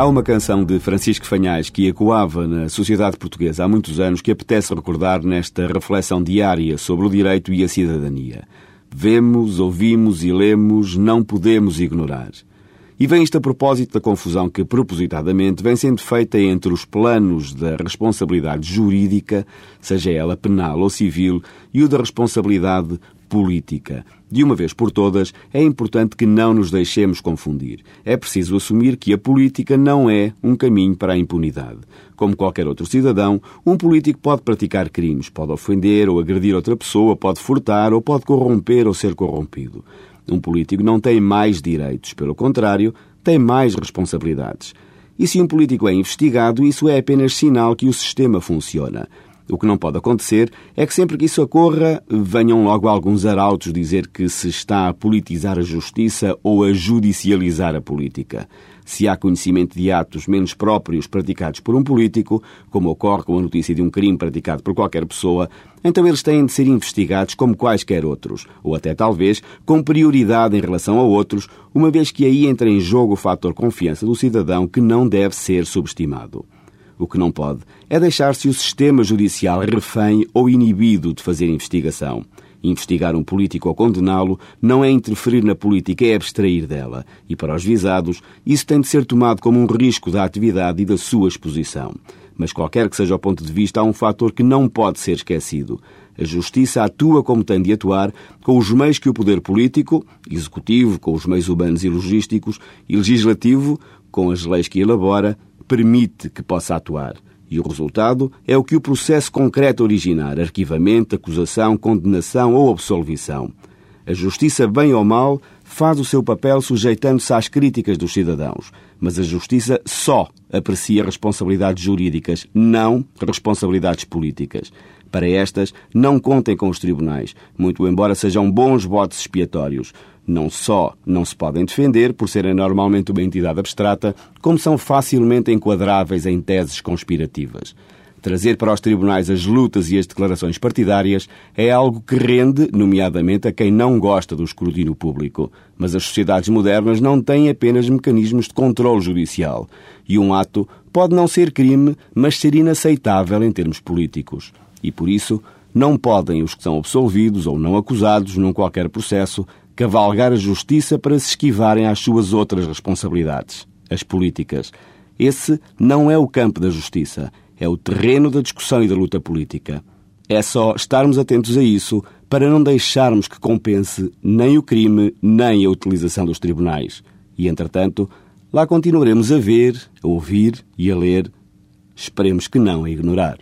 Há uma canção de Francisco Fanhais que ecoava na sociedade portuguesa há muitos anos que apetece recordar nesta reflexão diária sobre o direito e a cidadania. Vemos, ouvimos e lemos, não podemos ignorar. E vem isto a propósito da confusão que, propositadamente, vem sendo feita entre os planos da responsabilidade jurídica, seja ela penal ou civil, e o da responsabilidade política. De uma vez por todas, é importante que não nos deixemos confundir. É preciso assumir que a política não é um caminho para a impunidade. Como qualquer outro cidadão, um político pode praticar crimes, pode ofender ou agredir outra pessoa, pode furtar ou pode corromper ou ser corrompido. Um político não tem mais direitos, pelo contrário, tem mais responsabilidades. E se um político é investigado, isso é apenas sinal que o sistema funciona. O que não pode acontecer é que sempre que isso ocorra, venham logo alguns arautos dizer que se está a politizar a justiça ou a judicializar a política. Se há conhecimento de atos menos próprios praticados por um político, como ocorre com a notícia de um crime praticado por qualquer pessoa, então eles têm de ser investigados como quaisquer outros, ou até talvez com prioridade em relação a outros, uma vez que aí entra em jogo o fator confiança do cidadão que não deve ser subestimado. O que não pode é deixar-se o sistema judicial refém ou inibido de fazer investigação. Investigar um político ou condená-lo não é interferir na política, é abstrair dela. E para os visados, isso tem de ser tomado como um risco da atividade e da sua exposição. Mas qualquer que seja o ponto de vista, há um fator que não pode ser esquecido. A justiça atua como tem de atuar, com os meios que o poder político, executivo, com os meios humanos e logísticos, e legislativo, com as leis que elabora, permite que possa atuar. E o resultado é o que o processo concreto originar: arquivamento, acusação, condenação ou absolvição. A justiça, bem ou mal, faz o seu papel sujeitando-se às críticas dos cidadãos. Mas a justiça só aprecia responsabilidades jurídicas, não responsabilidades políticas. Para estas, não contem com os tribunais, muito embora sejam bons botes expiatórios não só não se podem defender por serem normalmente uma entidade abstrata, como são facilmente enquadráveis em teses conspirativas. Trazer para os tribunais as lutas e as declarações partidárias é algo que rende, nomeadamente, a quem não gosta do escrutínio público. Mas as sociedades modernas não têm apenas mecanismos de controle judicial. E um ato pode não ser crime, mas ser inaceitável em termos políticos. E por isso, não podem os que são absolvidos ou não acusados num qualquer processo cavalgar a justiça para se esquivarem às suas outras responsabilidades, as políticas. Esse não é o campo da justiça, é o terreno da discussão e da luta política. É só estarmos atentos a isso para não deixarmos que compense nem o crime nem a utilização dos tribunais. E, entretanto, lá continuaremos a ver, a ouvir e a ler. Esperemos que não a ignorar.